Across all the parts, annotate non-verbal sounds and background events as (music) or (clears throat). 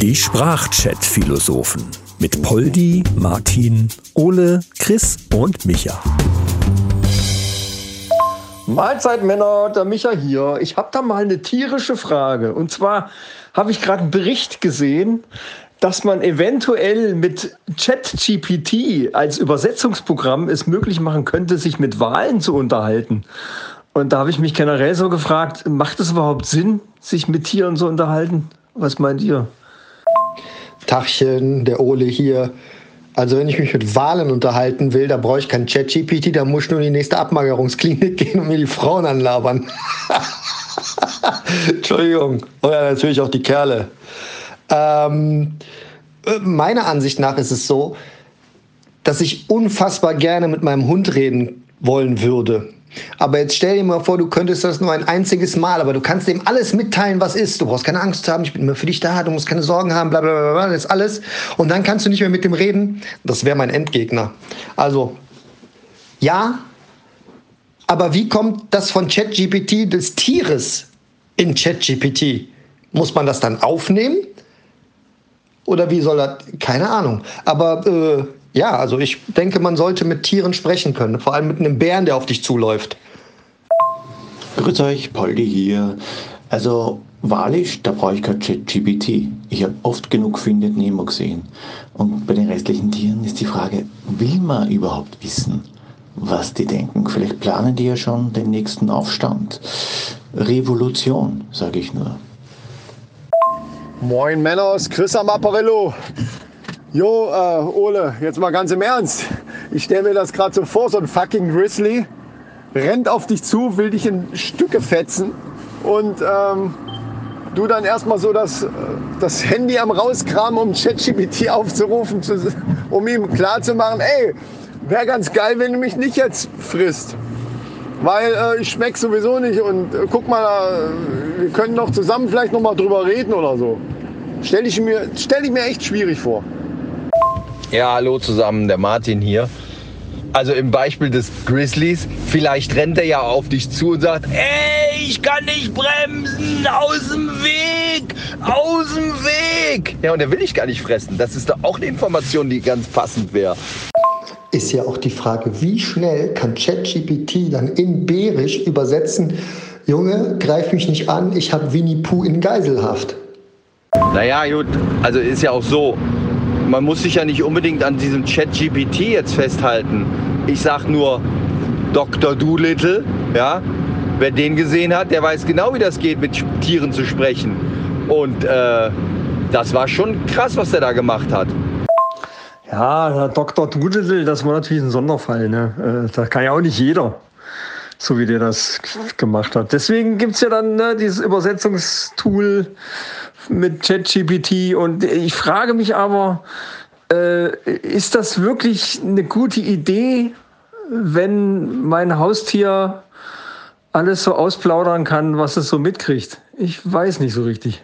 Die Sprachchat-Philosophen mit Poldi, Martin, Ole, Chris und Micha. Mahlzeit Männer, der Micha hier. Ich habe da mal eine tierische Frage. Und zwar habe ich gerade einen Bericht gesehen, dass man eventuell mit ChatGPT als Übersetzungsprogramm es möglich machen könnte, sich mit Wahlen zu unterhalten. Und da habe ich mich generell so gefragt, macht es überhaupt Sinn, sich mit Tieren zu unterhalten? Was meint ihr? Tachchen, der Ole hier. Also wenn ich mich mit Wahlen unterhalten will, da brauche ich kein Chat-GPT, da muss ich nur in die nächste Abmagerungsklinik (laughs) gehen und mir die Frauen anlabern. (laughs) Entschuldigung. Oder oh natürlich auch die Kerle. Ähm, meiner Ansicht nach ist es so, dass ich unfassbar gerne mit meinem Hund reden wollen würde. Aber jetzt stell dir mal vor, du könntest das nur ein einziges Mal, aber du kannst dem alles mitteilen, was ist. Du brauchst keine Angst haben, ich bin immer für dich da, du musst keine Sorgen haben, bla bla bla, bla das ist alles. Und dann kannst du nicht mehr mit dem reden. Das wäre mein Endgegner. Also, ja, aber wie kommt das von ChatGPT des Tieres in ChatGPT? Muss man das dann aufnehmen? Oder wie soll das? Keine Ahnung. Aber äh, ja, also ich denke, man sollte mit Tieren sprechen können. Vor allem mit einem Bären, der auf dich zuläuft. Grüß euch, Poldi hier. Also wahrlich, da brauche ich kein ChatGPT. Ich habe oft genug Findet Nemo gesehen. Und bei den restlichen Tieren ist die Frage, will man überhaupt wissen, was die denken? Vielleicht planen die ja schon den nächsten Aufstand. Revolution, sage ich nur. Moin Männers, Chris am Apparillo. Jo, äh, Ole, jetzt mal ganz im Ernst. Ich stelle mir das gerade so vor, so ein fucking Grizzly rennt auf dich zu, will dich in Stücke fetzen und ähm, du dann erstmal so das, das Handy am rauskramen, um ChatGPT aufzurufen, zu, um ihm klarzumachen, ey, wäre ganz geil, wenn du mich nicht jetzt frisst. Weil äh, ich schmeck sowieso nicht und äh, guck mal, äh, wir können doch zusammen vielleicht noch mal drüber reden oder so. Stelle ich, mir, stell ich mir echt schwierig vor. Ja, hallo zusammen, der Martin hier. Also im Beispiel des Grizzlies, vielleicht rennt er ja auf dich zu und sagt, ey, ich kann nicht bremsen, aus dem Weg, aus dem Weg. Ja, und er will dich gar nicht fressen. Das ist doch auch eine Information, die ganz passend wäre. Ist ja auch die Frage, wie schnell kann ChatGPT dann in Bärisch übersetzen, Junge, greif mich nicht an, ich habe Winnie Pooh in Geiselhaft. Naja, gut, also ist ja auch so, man muss sich ja nicht unbedingt an diesem Chat-GPT jetzt festhalten. Ich sag nur Dr. Doolittle, ja. Wer den gesehen hat, der weiß genau, wie das geht, mit Tieren zu sprechen. Und äh, das war schon krass, was der da gemacht hat. Ja, Dr. Doolittle, das war natürlich ein Sonderfall. Ne? Äh, das kann ja auch nicht jeder, so wie der das gemacht hat. Deswegen gibt es ja dann ne, dieses Übersetzungstool mit ChatGPT. Und ich frage mich aber, äh, ist das wirklich eine gute Idee, wenn mein Haustier alles so ausplaudern kann, was es so mitkriegt? Ich weiß nicht so richtig.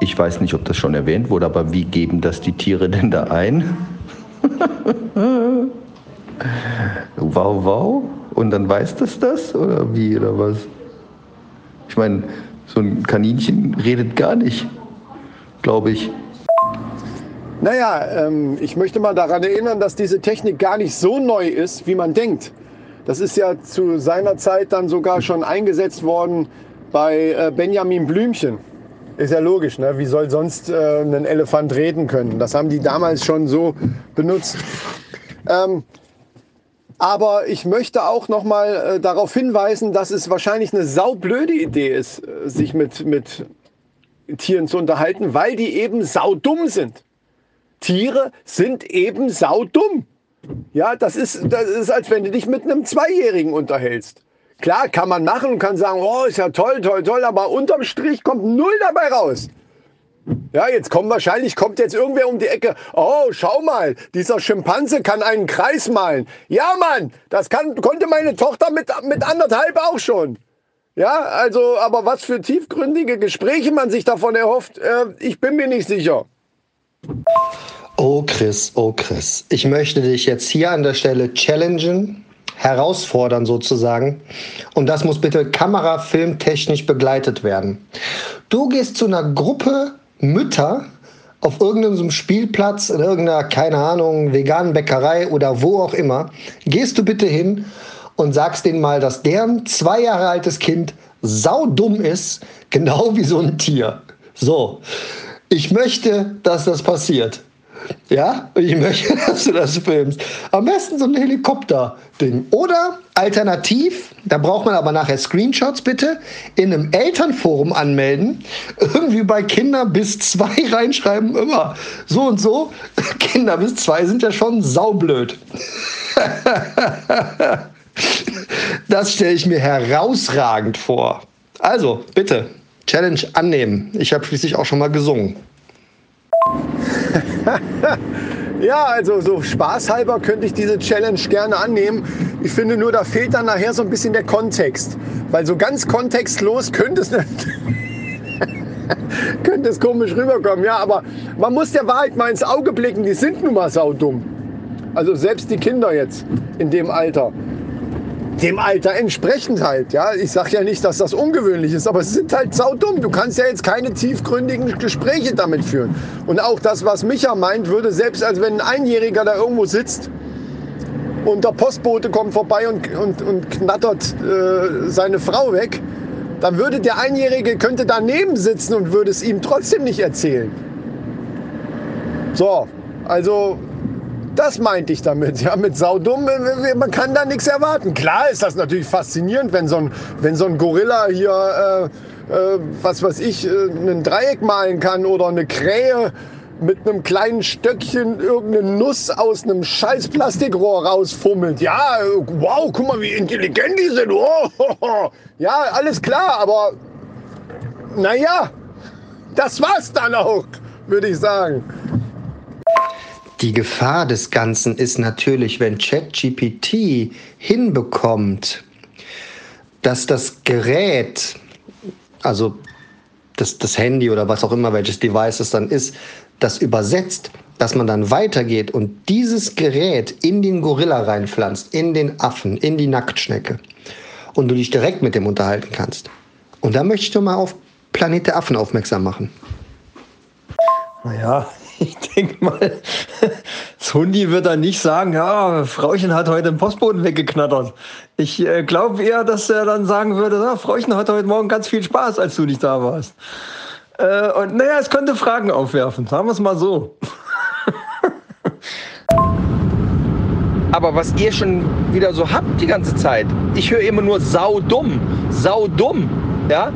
Ich weiß nicht, ob das schon erwähnt wurde, aber wie geben das die Tiere denn da ein? (laughs) wow, wow. Und dann weiß das das? Oder wie, oder was? Ich meine, so ein Kaninchen redet gar nicht, glaube ich. Naja, ähm, ich möchte mal daran erinnern, dass diese Technik gar nicht so neu ist, wie man denkt. Das ist ja zu seiner Zeit dann sogar schon eingesetzt worden bei äh, Benjamin Blümchen. Ist ja logisch, ne? wie soll sonst äh, ein Elefant reden können? Das haben die damals schon so benutzt. Ähm, aber ich möchte auch noch mal äh, darauf hinweisen, dass es wahrscheinlich eine saublöde Idee ist, äh, sich mit, mit Tieren zu unterhalten, weil die eben saudumm sind. Tiere sind eben saudumm. Ja, das ist, das ist, als wenn du dich mit einem Zweijährigen unterhältst. Klar, kann man machen und kann sagen, oh, ist ja toll, toll, toll, aber unterm Strich kommt null dabei raus. Ja, jetzt kommt wahrscheinlich, kommt jetzt irgendwer um die Ecke. Oh, schau mal, dieser Schimpanse kann einen Kreis malen. Ja, Mann, das kann, konnte meine Tochter mit, mit anderthalb auch schon. Ja, also, aber was für tiefgründige Gespräche man sich davon erhofft, äh, ich bin mir nicht sicher. Oh Chris, oh Chris, ich möchte dich jetzt hier an der Stelle challengen herausfordern sozusagen. Und das muss bitte kamerafilmtechnisch begleitet werden. Du gehst zu einer Gruppe Mütter auf irgendeinem Spielplatz, in irgendeiner, keine Ahnung, veganen Bäckerei oder wo auch immer, gehst du bitte hin und sagst denen mal, dass deren zwei Jahre altes Kind saudumm ist, (laughs) genau wie so ein Tier. So, ich möchte, dass das passiert. Ja, ich möchte, (laughs) dass du das filmst. Am besten so ein Helikopter-Ding. Oder alternativ, da braucht man aber nachher Screenshots bitte, in einem Elternforum anmelden. Irgendwie bei Kinder bis zwei (laughs) reinschreiben, immer so und so. (laughs) Kinder bis zwei sind ja schon saublöd. Das stelle ich mir herausragend vor. Also, bitte, Challenge annehmen. Ich habe schließlich auch schon mal gesungen. (laughs) ja, also so spaßhalber könnte ich diese Challenge gerne annehmen. Ich finde nur, da fehlt dann nachher so ein bisschen der Kontext. Weil so ganz kontextlos könnte es (laughs) könnte es komisch rüberkommen, ja, aber man muss der Wahrheit mal ins Auge blicken, die sind nun mal saudumm. Also selbst die Kinder jetzt in dem Alter dem Alter entsprechend halt. Ja, ich sage ja nicht, dass das ungewöhnlich ist, aber es sind halt saudumm. Du kannst ja jetzt keine tiefgründigen Gespräche damit führen. Und auch das, was Micha meint, würde selbst als wenn ein Einjähriger da irgendwo sitzt und der Postbote kommt vorbei und, und, und knattert äh, seine Frau weg, dann würde der Einjährige könnte daneben sitzen und würde es ihm trotzdem nicht erzählen. So, also das meinte ich damit. Ja, mit saudumm, man kann da nichts erwarten. Klar ist das natürlich faszinierend, wenn so ein, wenn so ein Gorilla hier, äh, äh, was weiß ich, äh, ein Dreieck malen kann oder eine Krähe mit einem kleinen Stöckchen irgendeine Nuss aus einem scheiß Plastikrohr rausfummelt. Ja, wow, guck mal, wie intelligent die sind. Oh, (laughs) ja, alles klar, aber naja, das war's dann auch, würde ich sagen. Die Gefahr des Ganzen ist natürlich, wenn ChatGPT hinbekommt, dass das Gerät, also das, das Handy oder was auch immer, welches Device es dann ist, das übersetzt, dass man dann weitergeht und dieses Gerät in den Gorilla reinpflanzt, in den Affen, in die Nacktschnecke und du dich direkt mit dem unterhalten kannst. Und da möchte ich doch mal auf Planet der Affen aufmerksam machen. Naja, (laughs) ich denke mal, (laughs) das Hundi wird dann nicht sagen, ja, Frauchen hat heute den Postboden weggeknattert. Ich äh, glaube eher, dass er dann sagen würde, ja, Frauchen hat heute Morgen ganz viel Spaß, als du nicht da warst. Äh, und naja, es könnte Fragen aufwerfen, sagen wir es mal so. (laughs) Aber was ihr schon wieder so habt die ganze Zeit, ich höre immer nur saudumm, saudumm, ja.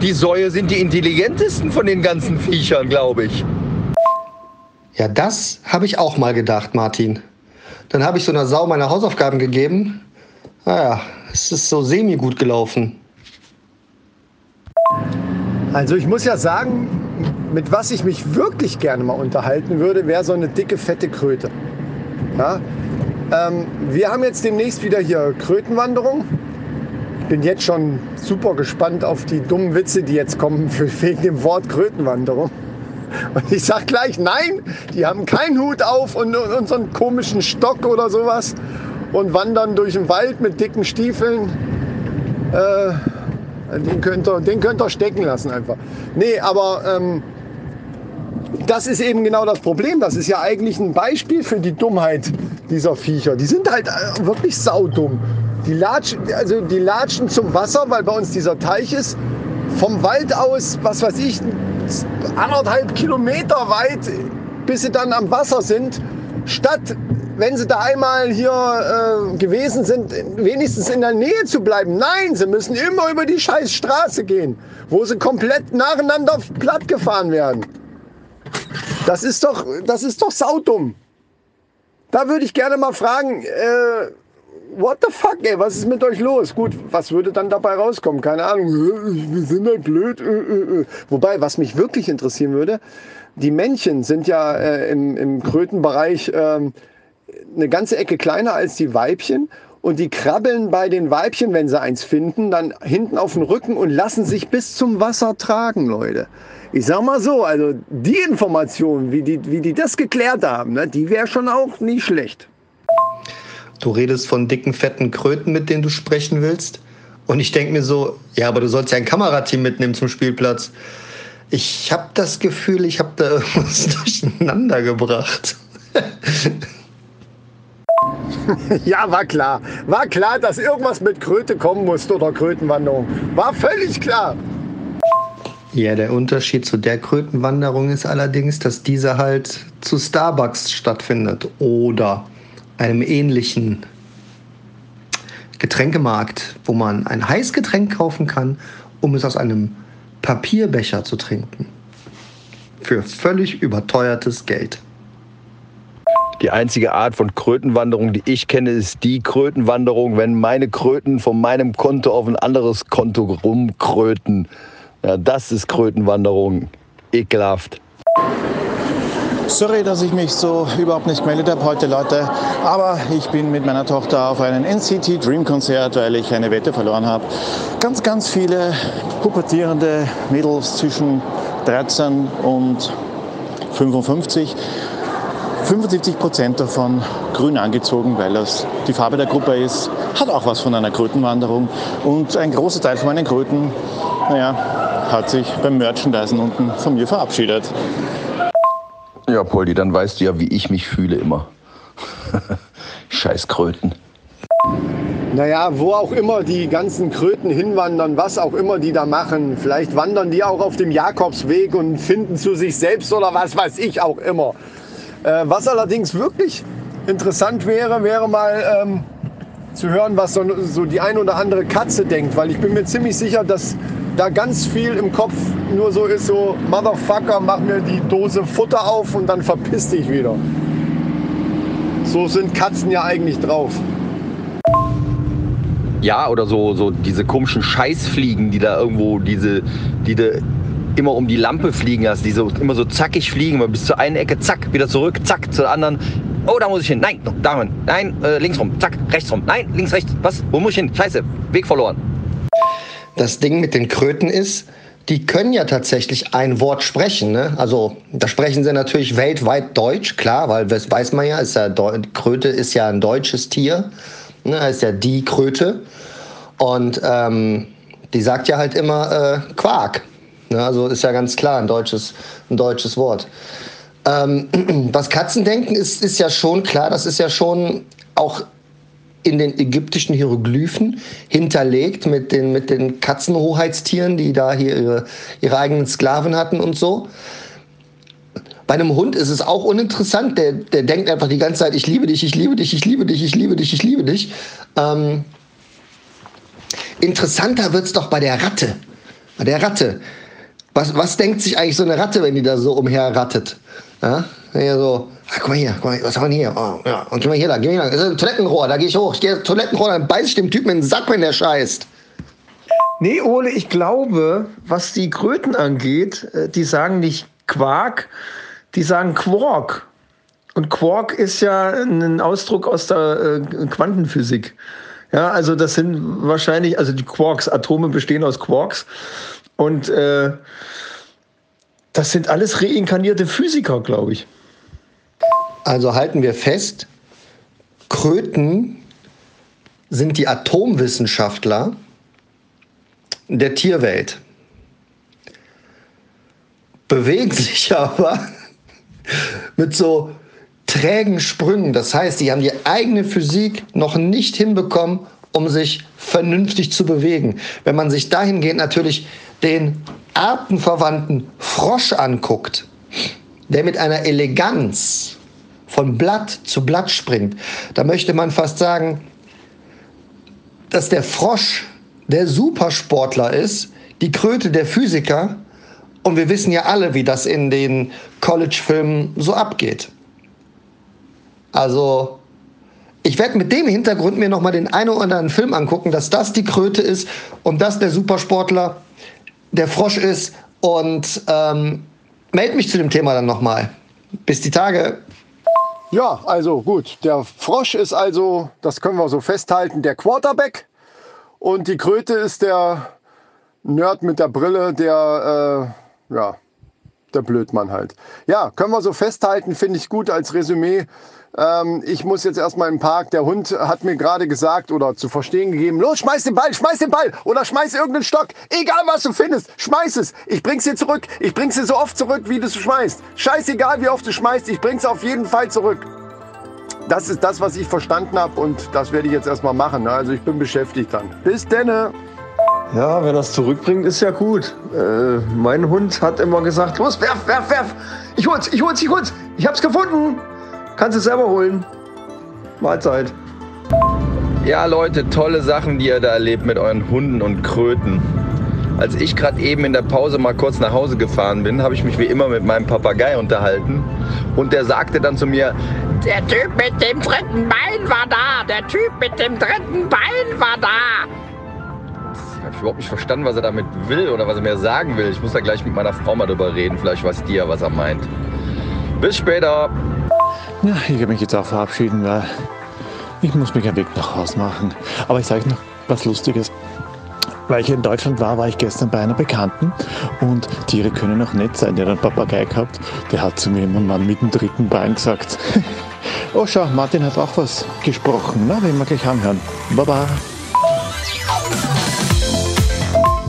Die Säue sind die intelligentesten von den ganzen Viechern, glaube ich. Ja, das habe ich auch mal gedacht, Martin. Dann habe ich so einer Sau meine Hausaufgaben gegeben. Naja, es ist so semi-gut gelaufen. Also ich muss ja sagen, mit was ich mich wirklich gerne mal unterhalten würde, wäre so eine dicke, fette Kröte. Ja? Ähm, wir haben jetzt demnächst wieder hier Krötenwanderung. Ich bin jetzt schon super gespannt auf die dummen Witze, die jetzt kommen (laughs) wegen dem Wort Krötenwanderung. Und ich sag gleich, nein, die haben keinen Hut auf und, einen komischen Stock oder sowas und wandern durch den Wald mit dicken Stiefeln. Äh, den, könnt ihr, den könnt ihr stecken lassen einfach. Nee, aber ähm, das ist eben genau das Problem. Das ist ja eigentlich ein Beispiel für die Dummheit dieser Viecher. Die sind halt äh, wirklich saudumm. Die latschen, also die latschen zum Wasser, weil bei uns dieser Teich ist. Vom Wald aus, was weiß ich, anderthalb Kilometer weit, bis sie dann am Wasser sind, statt wenn sie da einmal hier äh, gewesen sind, wenigstens in der Nähe zu bleiben. Nein, sie müssen immer über die scheiß Straße gehen, wo sie komplett nacheinander platt gefahren werden. Das ist doch, das ist doch saudumm. Da würde ich gerne mal fragen, äh, what the fuck, ey, was ist mit euch los? Gut, was würde dann dabei rauskommen? Keine Ahnung, wir sind halt blöd. Äh, äh, äh. Wobei, was mich wirklich interessieren würde, die Männchen sind ja äh, im, im Krötenbereich äh, eine ganze Ecke kleiner als die Weibchen. Und die krabbeln bei den Weibchen, wenn sie eins finden, dann hinten auf den Rücken und lassen sich bis zum Wasser tragen, Leute. Ich sag mal so, also die Information, wie die, wie die das geklärt haben, ne, die wäre schon auch nicht schlecht. Du redest von dicken, fetten Kröten, mit denen du sprechen willst. Und ich denke mir so, ja, aber du sollst ja ein Kamerateam mitnehmen zum Spielplatz. Ich habe das Gefühl, ich habe da (laughs) irgendwas durcheinander gebracht. (laughs) ja, war klar. War klar, dass irgendwas mit Kröte kommen musste oder Krötenwanderung. War völlig klar. Ja, der Unterschied zu der Krötenwanderung ist allerdings, dass diese halt zu Starbucks stattfindet oder einem ähnlichen Getränkemarkt, wo man ein Heißgetränk kaufen kann, um es aus einem Papierbecher zu trinken. Für völlig überteuertes Geld. Die einzige Art von Krötenwanderung, die ich kenne, ist die Krötenwanderung, wenn meine Kröten von meinem Konto auf ein anderes Konto rumkröten. Ja, das ist Krötenwanderung. Ekelhaft. Sorry, dass ich mich so überhaupt nicht gemeldet habe heute, Leute. Aber ich bin mit meiner Tochter auf einem NCT Dream Konzert, weil ich eine Wette verloren habe. Ganz, ganz viele pubertierende Mädels zwischen 13 und 55 75 Prozent davon grün angezogen, weil das die Farbe der Gruppe ist. Hat auch was von einer Krötenwanderung. Und ein großer Teil von meinen Kröten, naja, hat sich beim Merchandisen unten von mir verabschiedet. Ja, Poldi, dann weißt du ja, wie ich mich fühle immer. (laughs) Scheiß Kröten. Naja, wo auch immer die ganzen Kröten hinwandern, was auch immer die da machen. Vielleicht wandern die auch auf dem Jakobsweg und finden zu sich selbst oder was weiß ich auch immer. Äh, was allerdings wirklich interessant wäre, wäre mal ähm, zu hören, was so, so die ein oder andere Katze denkt, weil ich bin mir ziemlich sicher, dass da ganz viel im Kopf nur so ist, so Motherfucker, mach mir die Dose Futter auf und dann verpiss dich wieder. So sind Katzen ja eigentlich drauf. Ja, oder so, so diese komischen Scheißfliegen, die da irgendwo diese, die de immer um die Lampe fliegen hast, die so immer so zackig fliegen, bis zur einen Ecke, zack, wieder zurück, zack, zur anderen. Oh, da muss ich hin. Nein, da hin. Nein, äh, links rum. Zack, rechts rum. Nein, links, rechts. Was? Wo muss ich hin? Scheiße, Weg verloren. Das Ding mit den Kröten ist, die können ja tatsächlich ein Wort sprechen. Ne? Also da sprechen sie natürlich weltweit Deutsch, klar, weil das weiß man ja, ist ja Kröte ist ja ein deutsches Tier. Ne? Ist ja die Kröte. Und ähm, die sagt ja halt immer äh, Quark. Ne? Also ist ja ganz klar ein deutsches, ein deutsches Wort. Ähm, (clears throat) was Katzen denken, ist, ist ja schon klar, das ist ja schon auch in den ägyptischen Hieroglyphen hinterlegt mit den, mit den Katzenhoheitstieren, die da hier ihre, ihre eigenen Sklaven hatten und so. Bei einem Hund ist es auch uninteressant. Der, der denkt einfach die ganze Zeit, ich liebe dich, ich liebe dich, ich liebe dich, ich liebe dich, ich liebe dich. Ähm, interessanter wird es doch bei der Ratte. Bei der Ratte. Was, was denkt sich eigentlich so eine Ratte, wenn die da so umherrattet? Ja, ja so, ah, guck mal hier, guck mal, was haben wir hier? Oh, ja. Und geh mal hier, da, geh mal hier, das ist ein Toilettenrohr, da gehe ich hoch. Ich gehe Toilettenrohr, dann beiß ich dem Typen in den Sack, wenn der scheißt. Nee, Ole, ich glaube, was die Kröten angeht, äh, die sagen nicht Quark, die sagen Quark. Und Quark ist ja ein Ausdruck aus der äh, Quantenphysik. Ja, also das sind wahrscheinlich, also die Quarks, Atome bestehen aus Quarks. Und äh, das sind alles reinkarnierte Physiker, glaube ich. Also halten wir fest, Kröten sind die Atomwissenschaftler der Tierwelt, bewegen sich (laughs) aber mit so trägen Sprüngen. Das heißt, die haben die eigene Physik noch nicht hinbekommen, um sich vernünftig zu bewegen. Wenn man sich dahingehend natürlich den artenverwandten Frosch anguckt, der mit einer Eleganz von Blatt zu Blatt springt, da möchte man fast sagen, dass der Frosch der Supersportler ist, die Kröte der Physiker. Und wir wissen ja alle, wie das in den College-Filmen so abgeht. Also ich werde mit dem Hintergrund mir nochmal den einen oder anderen Film angucken, dass das die Kröte ist und das der Supersportler, der Frosch ist und ähm, melde mich zu dem Thema dann nochmal. Bis die Tage. Ja, also gut. Der Frosch ist also, das können wir so festhalten, der Quarterback. Und die Kröte ist der Nerd mit der Brille, der, äh, ja, der Blödmann halt. Ja, können wir so festhalten, finde ich gut als Resümee. Ähm, ich muss jetzt erstmal im Park. Der Hund hat mir gerade gesagt oder zu verstehen gegeben, los, schmeiß den Ball, schmeiß den Ball oder schmeiß irgendeinen Stock. Egal was du findest, schmeiß es. Ich bring's dir zurück. Ich bring's dir so oft zurück, wie du es schmeißt. Scheißegal, wie oft du schmeißt, ich bring's auf jeden Fall zurück. Das ist das, was ich verstanden habe und das werde ich jetzt erstmal machen. Also ich bin beschäftigt dann. Bis denne. Ja, wenn er es zurückbringt, ist ja gut. Äh, mein Hund hat immer gesagt, los, werf, werf, werf. Ich hol's, ich hol's, ich hol's. Ich hab's gefunden. Kannst es selber holen. Mahlzeit. Ja, Leute, tolle Sachen, die ihr da erlebt mit euren Hunden und Kröten. Als ich gerade eben in der Pause mal kurz nach Hause gefahren bin, habe ich mich wie immer mit meinem Papagei unterhalten. Und der sagte dann zu mir, der Typ mit dem dritten Bein war da, der Typ mit dem dritten Bein war da. Habe überhaupt nicht verstanden, was er damit will oder was er mir sagen will. Ich muss da gleich mit meiner Frau mal drüber reden. Vielleicht weiß die ja, was er meint. Bis später. Ja, ich werde mich jetzt auch verabschieden, weil ich muss mich einen Weg nach Hause machen. Aber ich sage noch was Lustiges. Weil ich in Deutschland war, war ich gestern bei einer Bekannten und Tiere können auch nett sein. Der hat einen Papagei gehabt, der hat zu mir immer mal mit dem dritten Bein gesagt. (laughs) oh schau, Martin hat auch was gesprochen. Na, werden wir gleich anhören. Baba.